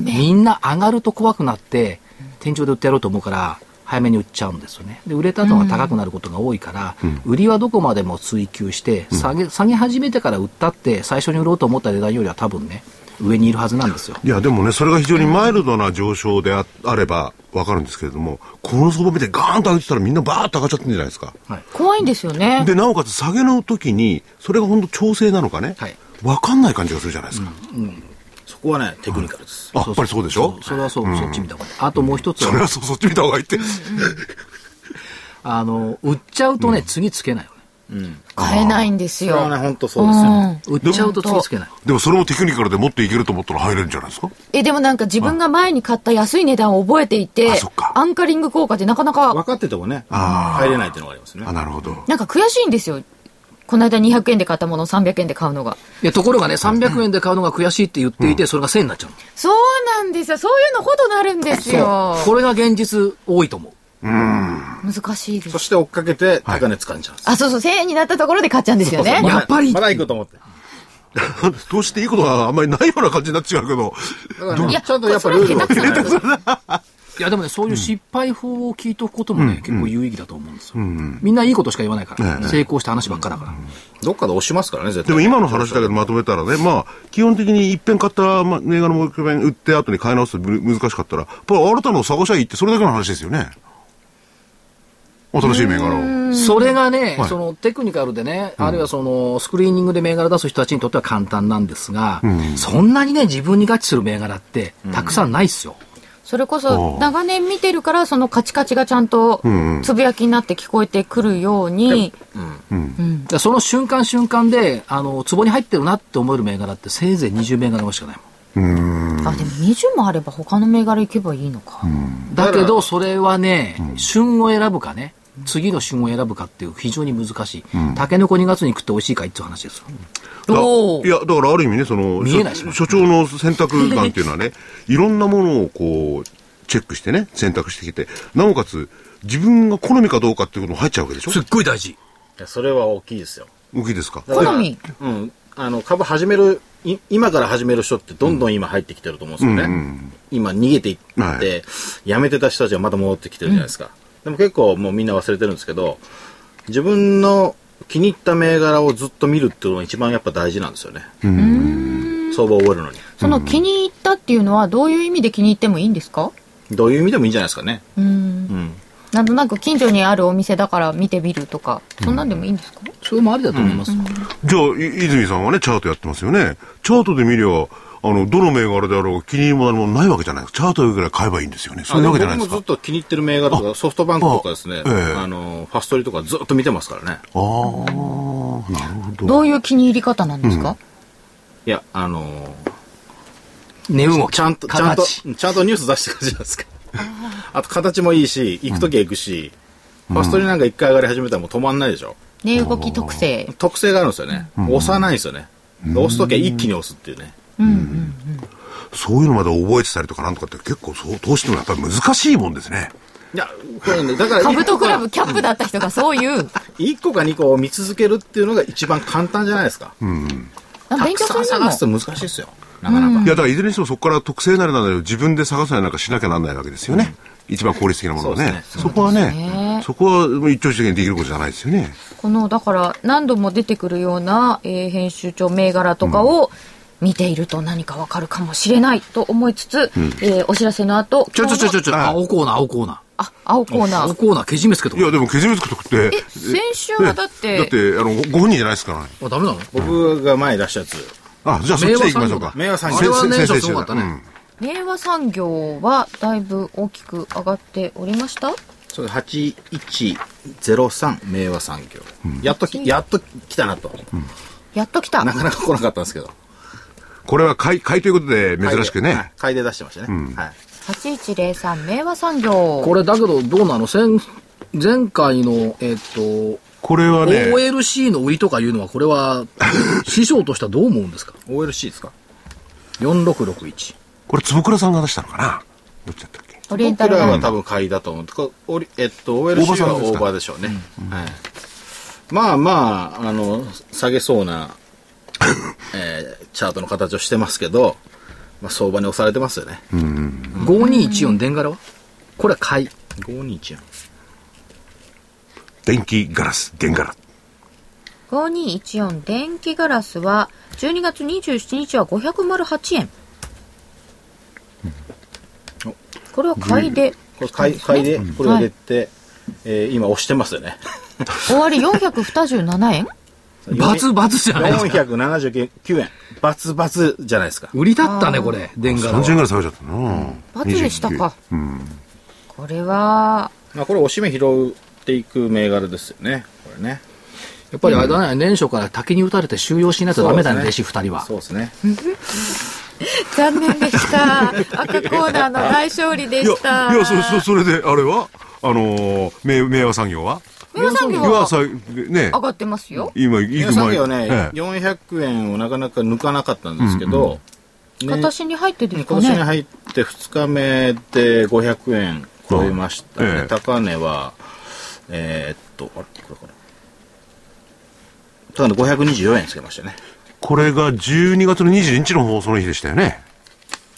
みんな上がると怖くなって、天井で売ってやろうと思うから、早めに売っちゃうんですよね。で、売れたのが高くなることが多いから、うん、売りはどこまでも追求して、下げ、下げ始めてから売ったって、最初に売ろうと思った値段よりは多分ね、上にいるはずなんですよ。いや、でもね、それが非常にマイルドな上昇でああればわかるんですけれども、この相場見てガーンと上げてたらみんなバーッと上がっちゃってるんじゃないですか。はい、怖いんですよね。で、なおかつ下げの時に、それが本当調整なのかね、はい、わかんない感じがするじゃないですか。うん、うんこはね、テクニカルです。あ、やっぱりそうでしょ？それはそう、そっち見た方がいい。あともう一つは。それはそう、そっち見た方がいいって。あの、売っちゃうとね、次つけないよね。うん。買えないんですよ。それはね、本当そうですよね。売っちゃうと次つけない。でもそれもテクニカルでもっといけると思ったら入れるんじゃないですか？え、でもなんか自分が前に買った安い値段を覚えていて、アンカリング効果でなかなか。分かっててもね、入れないっていうのがありますね。あ、なるほど。なんか悔しいんですよ。この間200円で買ったものを300円で買うのが。いや、ところがね、300円で買うのが悔しいって言っていて、それが1000円になっちゃうそうなんですよ。そういうのほどなるんですよ。これが現実多いと思う。うん。難しいです。そして追っかけて高値掴んじゃうんです、あ、そうそう、1000円になったところで買っちゃうんですよね。やっぱり。まだ行くと思って。投資っていいことがあんまりないような感じになっちゃうけど。だからねちゃんとやっぱルールをいやでもね、そういう失敗法を聞いておくこともね、結構有意義だと思うんですよ。みんないいことしか言わないから、成功した話ばっかだから。どっかで押しますからね、絶対。でも今の話だけどまとめたらね、まあ、基本的に一遍買ったま銘柄のもう一遍売って後に買い直すとむ難しかったら、やっぱり新たなのを探しゃいいってそれだけの話ですよね。新しい銘柄を。それがね、はいそのテクニカルでね、あるいはそのスクリーニングで銘柄出す人たちにとっては簡単なんですが、そんなにね、自分に合致する銘柄ってたくさんないっすよ。それこそ長年見てるからそのカチカチがちゃんとつぶやきになって聞こえてくるように、でその瞬間瞬間で、あの、壺に入ってるなって思える銘柄ってせいぜい20銘柄しかないもん。あでも20もあれば他の銘柄行けばいいのか、だけど、それはね、旬を選ぶかね、次の旬を選ぶかっていう非常に難しい。タケノコ2月に食って美味しいかいっていう話ですよ。いや、だからある意味ね、その、見えないし所所長の選択眼っていうのはね、いろんなものをこう、チェックしてね、選択してきて、なおかつ、自分が好みかどうかっていうことも入っちゃうわけでしょ？すっごい大事。いやそれは大きいですよ。大きいですか？好み？うん。あの、株始める、い今から始める人ってどんどん今入ってきてると思うんですよね。今逃げていって、はい辞めてた人たちがまた戻ってきてるじゃないですか。でも結構もうみんな忘れてるんですけど、自分の気に入った銘柄をずっと見るっていうのが一番やっぱ大事なんですよね。相場を覚えるのに。その気に入ったっていうのはどういう意味で気に入ってもいいんですか？どういう意味でもいいんじゃないですかね。うんうん。なんとなく近所にあるお店だから見てみるとかそんなんでもいいんですか、それもありだと思います。じゃあ、い泉さんはね、チャートやってますよね。チャートで見りゃ、あの、どの銘柄であろうが気に入りも何もないわけじゃないですか。チャートぐらい買えばいいんですよね。そういうわけじゃないですか僕もずっ。と気に入ってる銘柄とか、ソフトバンクとかですね、あええあの、ファストリとかずっと見てますからね。ああ、なるほど。どういう気に入り方なんですか、いや、あの値動き。ちゃんと、ちゃんと、形ちゃんとニュース出してくるじゃないですか。あと形もいいし、行くときは行くし、ファストリなんか一回上がり始めたらもう止まんないでしょ。値動き特性特性があるんですよね。押さないんですよね。押すときは一気に押すっていうね。そういうのまで覚えてたりとかなんとかって結構そう、投資ってのはやっぱり難しいもんですね。いや、これね、だからカブトクラブ1キャップだった人がそういう個か2個を見続けるっていうのが一番簡単じゃないですか。あ勉強する探すと難しいですよ。なかなか。いや、だからいずれにしてもそこから特性なりなんだりを自分で探さないなんかしなきゃなんないわけですよね。一番効率的なものはね。そうですそこはねね、そこは一朝一夕にできることじゃないですよね。このだから何度も出てくるような、えー編集長銘柄とかを見ていると何かわかるかもしれないと思いつつ、えーお知らせの後ちょちょちょちょちょ、あ青コーナー、青コーナー。あ青コーナー青コーナー、けじめつけとこいや、でもけじめつくとくって。え先週はだってだって、あの、ごご本人じゃないですからね。あ、ダメなの？僕が前に出したやつ。あ、じゃあそっちで行きましょうか。名和産業あれは先ね、生すごかったね。明和産業はだいぶ大きく上がっておりました？そう8103名和産業。やっとき、やっと来たなと。やっと来たなかなか来なかったんですけど。これは買い、買いということで珍しくはいね。買いで出してましたね。はい。8103明和産業これだけど、どうなの？先前回の、えっと、これはね、OLC の売りとかいうのは、これは、師匠としてはどう思うんですか？OLC ですか ?4661。これ坪倉さんが出したのかな？どっちだったっけ？オリエンタ僕ルは多分買いだと思う。こおりえっと、OLC はオーバーでしょうね。はい。まあまあ、あの、下げそうな、えーチャートの形をしてますけど、まあ相場に押されてますよね。5214電柄は？これは買い。521電気ガラス、電ガラ。5214電気ガラスは12月27日は508円。これは買いでこれ買い、買いで、これを入れて、えー今押してますよね。終わり427円バツバツじゃないですか。479円。バツバツじゃないですか。売りだったね、これ。電柄30円ぐは。らい下げちゃったなバツでしたか、これはまあこれ押し目拾っていく銘柄ですよね。これね。やっぱりあれだね、年初から滝に打たれて収容しないとダメだね、弟子二人は。そうですね。残念でした赤コーナーの大勝利でいや、したいや、それ、それそれで、あれは？あのー、明明和産業は？明和産業はね。上、がってますよ。今、行皆く前さんはね、ええ。400円をなかなか抜かなかったんですけど、ね。今年に入ってですか今年にね入って2日目で500円超えましたね。ええ。高値は、えーっと、あれ？これかな？高値524円つけましたね。これが12月の22日の放送の日でしたよね。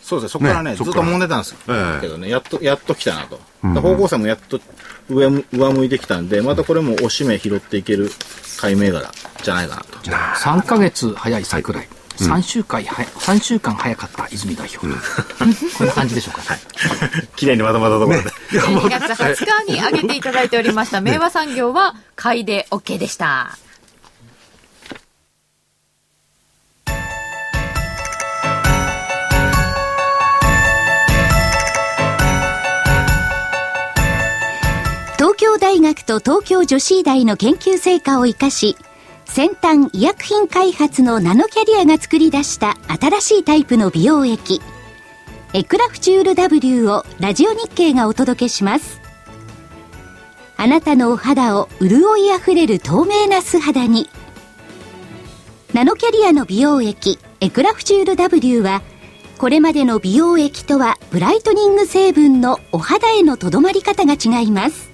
そうですね、そこからね、ねずっと揉んでたんですええけどね、やっと、やっと来たなと。方向性もやっと上む、上向いてきたんで、またこれも押し目拾っていける買い銘柄じゃないかなと。3ヶ月早い桜井。3週間早い、3週間早かった泉代表。こんな感じでしょうか。綺麗にまとまったところで。2月20日に上げていただいておりました明和産業は買いで OK でした。大学と東京女子医大の研究成果を生かし先端医薬品開発のナノキャリアが作り出した新しいタイプの美容液。エクラフチュール W をラジオ日経がお届けします。あなたのお肌を潤いあふれる透明な素肌に。ナノキャリアの美容液エクラフチュール W はこれまでの美容液とはブライトニング成分のお肌へのとどまり方が違います。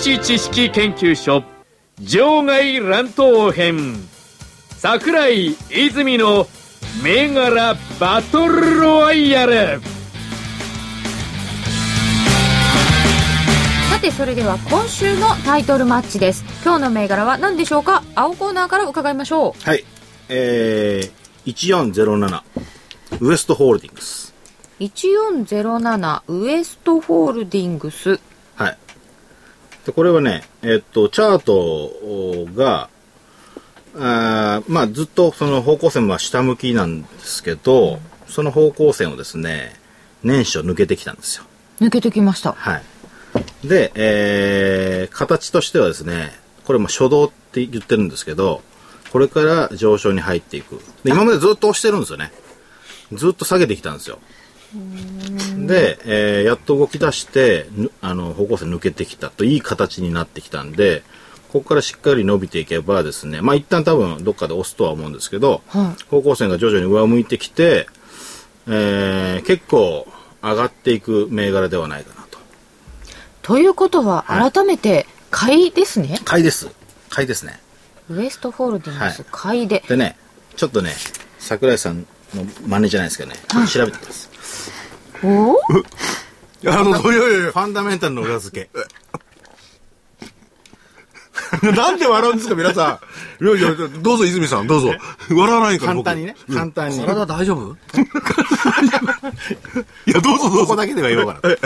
投資知識研究所場外乱闘編。桜井泉の銘柄バトルロワイヤル。さてそれでは今週のタイトルマッチです。今日の銘柄は何でしょうか？青コーナーから伺いましょう。はい。えー、1407、ウエストホールディングス。1407ウエストホールディングス。はい。で、これはね、えっと、チャートが、あーまあ、ずっとその方向線は下向きなんですけど、その方向線をですね、年初抜けてきたんですよ。抜けてきましたはい。で、えー、形としてはですね、これも初動って言ってるんですけど、これから上昇に入っていく。で、今までずっと押してるんですよね。ずっと下げてきたんですよ。で、えーやっと動き出して、ぬあの、方向性抜けてきたといい形になってきたんで、ここからしっかり伸びていけばですね、まあ一旦多分どっかで押すとは思うんですけど、は方向線が徐々に上向いてきて、えー結構上がっていく銘柄ではないかなと。ということははい改めて買いですね、買いです。買いですね。ウエストホールディングスはい買いででね、ちょっとね、桜井さんの真似じゃないですけどね、ちょっと調べてみます。おおあの、いやいやいやファンダメンタルの裏付け。なんで笑うんですか、皆さん。いやいや、どうぞ、泉さん、どうぞ。笑わないから、僕簡単にね、簡単に。体大丈夫？いや、どうぞ、どうぞ。ここだけでは言おうかな。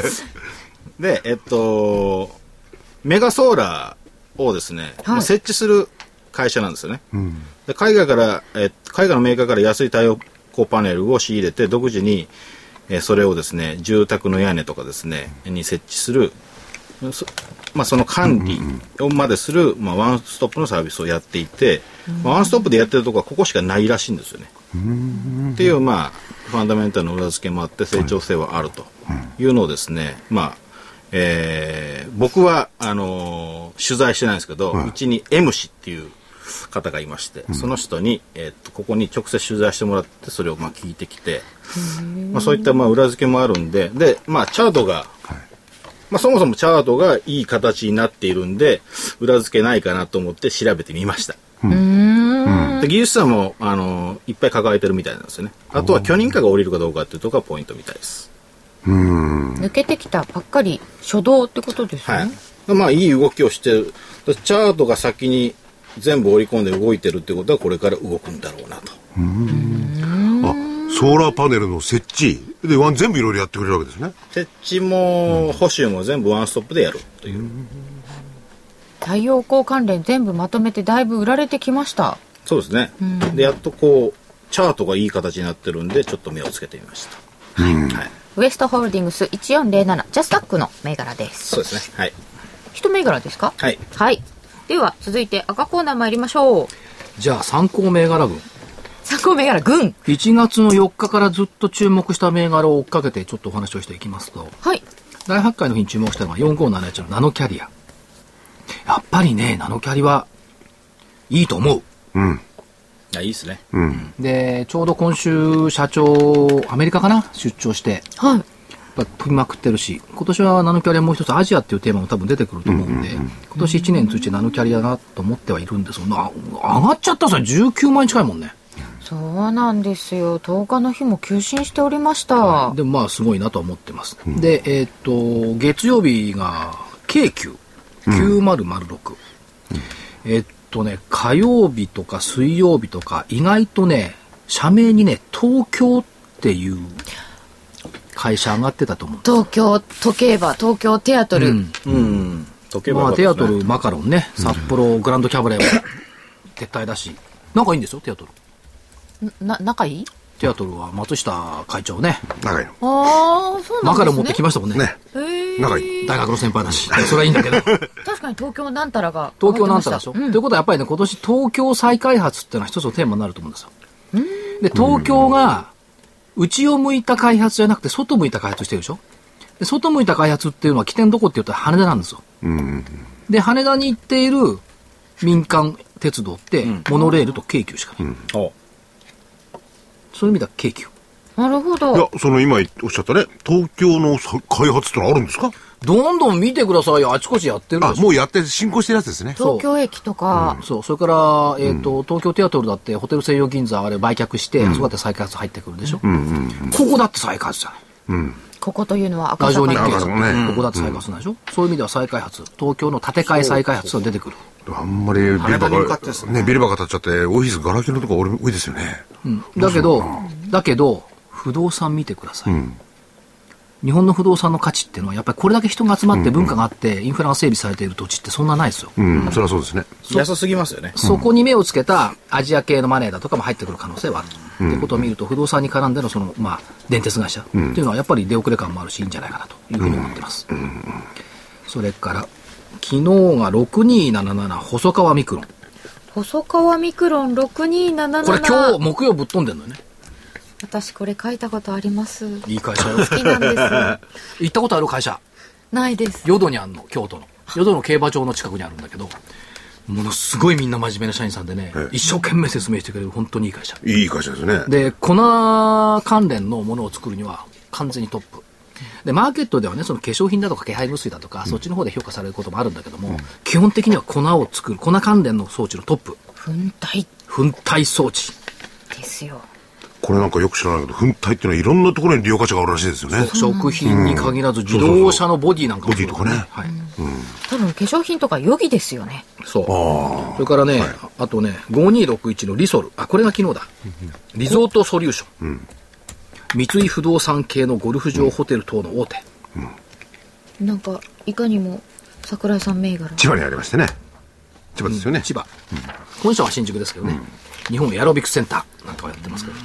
で、えっと、メガソーラーをですね、まあ設置する会社なんですよね。で海外から、え海外のメーカーから安い太陽光パネルを仕入れて、独自に、えそれをですね、住宅の屋根とかですね、に設置する、そまあ、その管理をまでする、まあ、ワンストップのサービスをやっていて、まあワンストップでやってるところはここしかないらしいんですよね。っていう、まあ、ファンダメンタルの裏付けもあって成長性はあるというのをですね、まあ、えー僕は、あのー取材してないんですけど、うちに M 氏っていう方がいまして、その人に、えーっと、ここに直接取材してもらって、それをまあ聞いてきて、まあ、そういったまあ裏付けもあるんで、で、まあ、チャートが、まあ、そもそもチャートがいい形になっているんで、裏付けないかなと思って調べてみました。で技術者も、あのいっぱい抱えてるみたいなんですよね。あとは許認可が下りるかどうかっていうところがポイントみたいです。抜けてきたばっかり初動ってことですね、はい。まあ、いい動きをしてるチャートが先に全部織り込んで動いてるってことはこれから動くんだろうなと。あ、ソーラーパネルの設置。で、ワン全部いろいろやってくれるわけですね。設置も補修も全部ワンストップでやるという。太陽光関連全部まとめてだいぶ売られてきました。そうですね。で、やっとこう、チャートがいい形になってるんで、ちょっと目をつけてみました。はい。ウエストホールディングス1407ジャスタックの銘柄です。そうですね。はい。一銘柄ですか？はい。はい。では、続いて赤コーナー参りましょう。じゃあ参考銘柄群。参考銘柄、軍。1月の4日からずっと注目した銘柄を追っかけてちょっとお話をしていきますと、はい。第8回の日に注目したのは4571のナノキャリア。やっぱりね、ナノキャリはいいと思う。うん。あいいですね。うん。で、ちょうど今週社長、アメリカかな？出張して、はい。やっぱ飛びまくってるし、今年はナノキャリアもう一つアジアっていうテーマも多分出てくると思うんで、今年1年通じてナノキャリアだなと思ってはいるんですが、な上がっちゃったさ、19万円近いもんね。そうなんですよ。10日の日も急進しておりました。でもまあすごいなとは思ってます。で、えーっと、月曜日が京急9006。えっとね、火曜日とか水曜日とか意外とね、社名にね、東京っていう会社上がってたと思う。東京時計場、東京テアトル。うんうん。時計まあ、箱テアトル、マカロンね、札幌、グランドキャブレーも撤退だし、仲いいんですよ、テアトル。な、仲いい？テアトルは松下会長ね、長いの。ああ、そうなんですね。マカロン持ってきましたもんね。ね。へー仲いい。大学の先輩だし。それはいいんだけど。確かに東京なんたらが。東京なんたらでしょ、うんということはやっぱりね、今年東京再開発っていうのは一つのテーマになると思うんですよ。で、東京が、内を向いた開発じゃなくて、外向いた開発してるでしょ？で、外向いた開発っていうのは起点どこって言ったら羽田なんですよ。うん。で、羽田に行っている民間鉄道って、モノレールと京急しかない。おそういう意味では京急。なるほいやど。、その今おっしゃったね、東京のさ開発ってのはあるんですか？どんどん見てくださいよ。あちこちやってるあ、もうやって進行してるやつですね。東京駅とか、そう、それから、えっ、と、東京テアトルだって、ホテル西洋銀座あれ売却して、あそこだって再開発入ってくるでしょ、ここだって再開発じゃない。ここというのは赤ラジオ日坂経赤坂ね。ここだって再開発なんでしょ、そういう意味では再開発。東京の建て替え再開発。が出てくる。あんまりビルバってですカ、ね、ビルバカ建っちゃって、オフィスガラケーのとこ多いですよね。だけど、だけど、不動産見てください。日本の不動産の価値っていうのは、やっぱりこれだけ人が集まって文化があって、インフラが整備されている土地ってそんなないですよ。うん、それはそうですね。安すぎますよね。そこに目をつけたアジア系のマネーだとかも入ってくる可能性はある。ということを見ると、不動産に絡んでのその、まあ、電鉄会社っていうのはやっぱり出遅れ感もあるし、いいんじゃないかなというふうに思ってます。それから、昨日が6277細川ミクロン。細川ミクロン6277。これ今日木曜ぶっ飛んでんのよね。私これ書いたことあります。いい会社よ。好きなんです。行ったことある会社？ないです。淀にあんの、京都の。淀の競馬場の近くにあるんだけど、ものすごいみんな真面目な社員さんでね、一生懸命説明してくれる本当にいい会社。いい会社ですね。で、粉関連のものを作るには完全にトップ。で、マーケットではね、その化粧品だとか気配無水だとか、そっちの方で評価されることもあるんだけども、基本的には粉を作る、粉関連の装置のトップ。分体粉体装置。ですよ。これなんかよく知らないけど、粉体っていうのはいろんなところに利用価値があるらしいですよね。食品に限らず自動車のボディなんかもそうだボディとはい。多分化粧品とか予備ですよね。そう。それからね、あとね、5261のリソル。あ、これが昨日だ。リゾートソリューション。三井不動産系のゴルフ場、ホテル等の大手。なんか、いかにも桜井さん銘柄。千葉にありましてね。千葉ですよね。千葉。本社は新宿ですけどね。日本エアロビクスセンターなんとかやってますけど。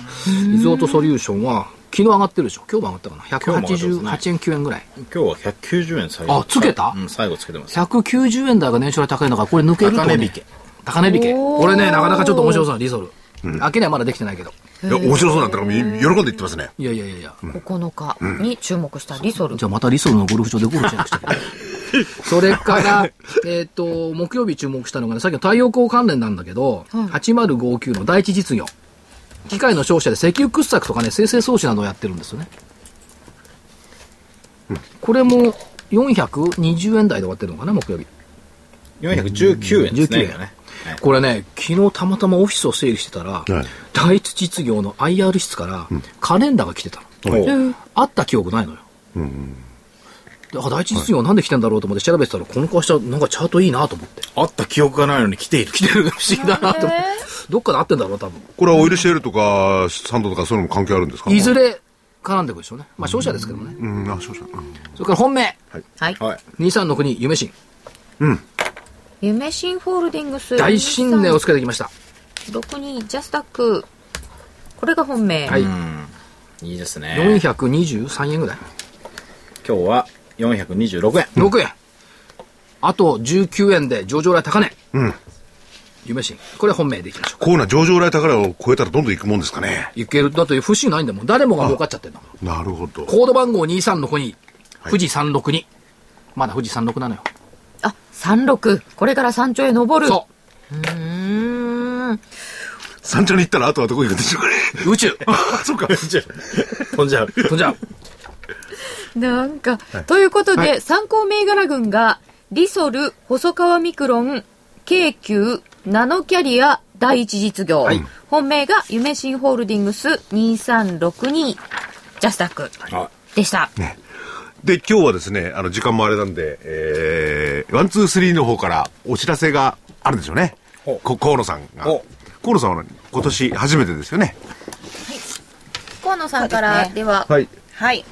リゾートソリューションは、昨日上がってるでしょ？今日も上がったかな？今日も上がってます188円9円ぐらい。今日は190円最後。あつけた？うん、最後つけてます。190円台が年初来高いのが、これ抜けると、ね、高値引け。高値引け。これね、なかなかちょっと面白そうなリソル。明けにはまだできてないけど。いや、面白そうだったから、喜んで言ってますね。いやいやいやいや。9日に注目したリソル。じゃあまたリソルのゴルフ場でゴルフしなくちゃ。それから、えっと、木曜日注目したのがね、さっきの太陽光関連なんだけど、8059の第一実業。機械の商社で石油掘削とかね、生成装置などをやってるんですよね。これも420円台で終わってるのかな、木曜日。419円ですね。19円今ねはいこれね、昨日たまたまオフィスを整理してたら、はい第一実業の IR 室からカレンダーが来てたの。あった記憶ないのよ。であ第一実業なんで来てんだろうと思って調べてたら、この会社、なんかチャートいいなと思って。あった記憶がないのに来ている。来てる不思議だなと思って。どっかで合ってんだろう、多分。これはオイルシェールとか、サンドとかそういうのも関係あるんですか？いず。れ絡んでくるでしょうね。まあ、商社ですけどもね。うん、あ、そうそれから本命。はい。はい。2362、夢新。夢新ホールディングス。大新年をつけてきました。62ジャスタック。これが本命。はい。いいですね。423円ぐらい。今日は426円。6円。あと19円で上場来高値。うん。夢新。これ本命でいきましょう。こういうのは上場来宝を超えたらどんどん行くもんですかね。いける。だって不思議ないんだもん。誰もが儲かっちゃってんだもん。なるほど。コード番号2362。富士362。まだ富士36なのよ。あ、36。これから山頂へ登る。そうーん。山頂に行ったらあとはどこ行くんでしょうかね。う。宇宙。あ、そうか。飛んじゃう。飛んじゃう。なんか、ということで、参考銘柄群が、リソル、ホソカワミクロン、京急、ナノキャリア、第一実業。本命が、夢真ホールディングス2362、ジャスダックはでした。で、今日はですね、あの、時間もあれなんで、えー、ワン、ツー、スリーの方からお知らせがあるんでしょうね。こ河野さんが。ほ河野さんは今年初めてですよね。河野さんから、では、はい。はい。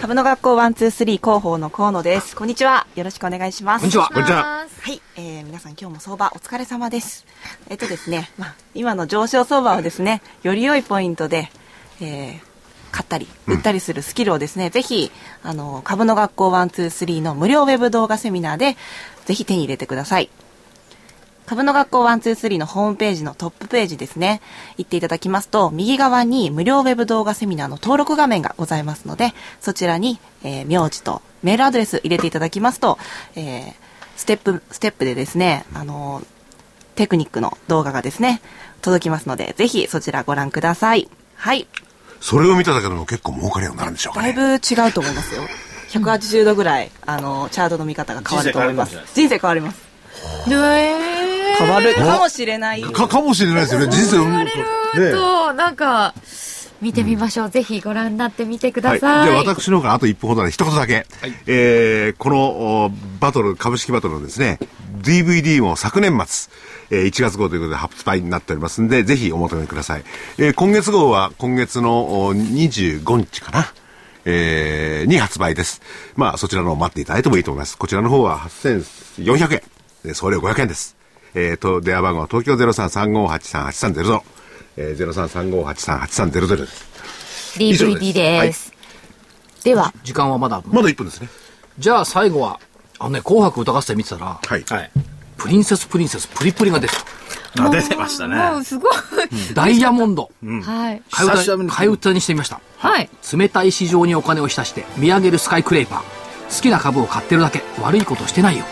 株の学校ワンツースリー広報の河野です。こんにちは。よろしくお願いします。こんにちは。こんにちは。はい、えー、皆さん今日も相場お疲れ様です。えっとですね、まあ、今の上昇相場をですね、より良いポイントで、えー、買ったり、売ったりするスキルをですね、ぜひ、あの、株の学校ワンツースリーの無料ウェブ動画セミナーで、ぜひ手に入れてください。株の学校123のホームページのトップページですね。行っていただきますと、右側に無料ウェブ動画セミナーの登録画面がございますので、そちらに、えー名字とメールアドレス入れていただきますと、えーステップ、ステップでですね、あのーテクニックの動画がですね、届きますので、ぜひそちらご覧ください。はい。それを見ただけでも結構儲かるようになるんでしょうかだいね。ぶ違うと思いますよ。180度ぐらい、あのーチャートの見方が変わると思います。人生変わります。変わるかもしれない。か、かもしれないですよね。人生言われると、なんか、見てみましょう。ぜひご覧になってみてくだはい。じさい。ゃあ私の方からあと1分ほどで一言だけ。えーこのおバトル、株式バトルのですね、DVD も昨年末、えー1月号ということで発売になっておりますんで、ぜひお求めください。えー今月号は今月のお25日かな。えーに発売です。まあ、そちらのを待っていただいてもいいと思います。こちらの方は8400円。で送料500円です。えーと、電話番号は東京0335838300。えー、0335838300です。DVD ですです。では、時間はまだ。まだ1分ですね。じゃあ最後は、あのね、紅白歌合戦見てたら、はい。はい。プリンセスプリンセスプリプリが出てた。あ、出てましたもうね。すごい。ダイヤモンド。はい。替え久しぶりに歌、替え歌にしてみました。はい。冷たい市場にお金を浸して見上げるスカイクレーパー好きな株を買ってるだけ悪いことしてないよ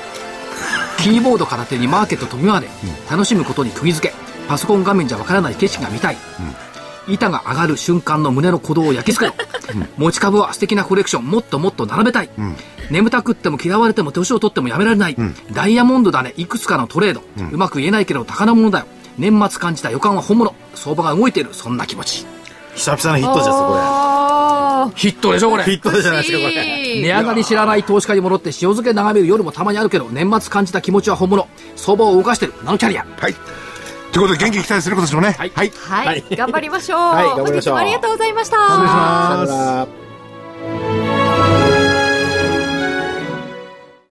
キーボード片手にマーケット飛び回れ、楽しむことに釘付け。パソコン画面じゃわからない景色が見たい、板が上がる瞬間の胸の鼓動を焼き付けろ、持ち株は素敵なコレクション。もっともっと並べたい、眠たくっても嫌われても年を取ってもやめられない、ダイヤモンドだね。いくつかのトレード、うまく言えないけど宝物だよ。年末感じた予感は本物。相場が動いている。そんな気持ち久々のヒットですよ、こあヒットでしょこれれ。ヒットじゃないですか、これ。ー値上がり知らない投資家に戻って塩漬け眺める夜もたまにあるけど年末感じた気持ちは本物相場を動かしてるナノキャリアはい。ということで元気いきたいですね、今年もね。はいはい。はい、頑張りましょう。はい頑張りましょう本日もありがとうございました。さよなら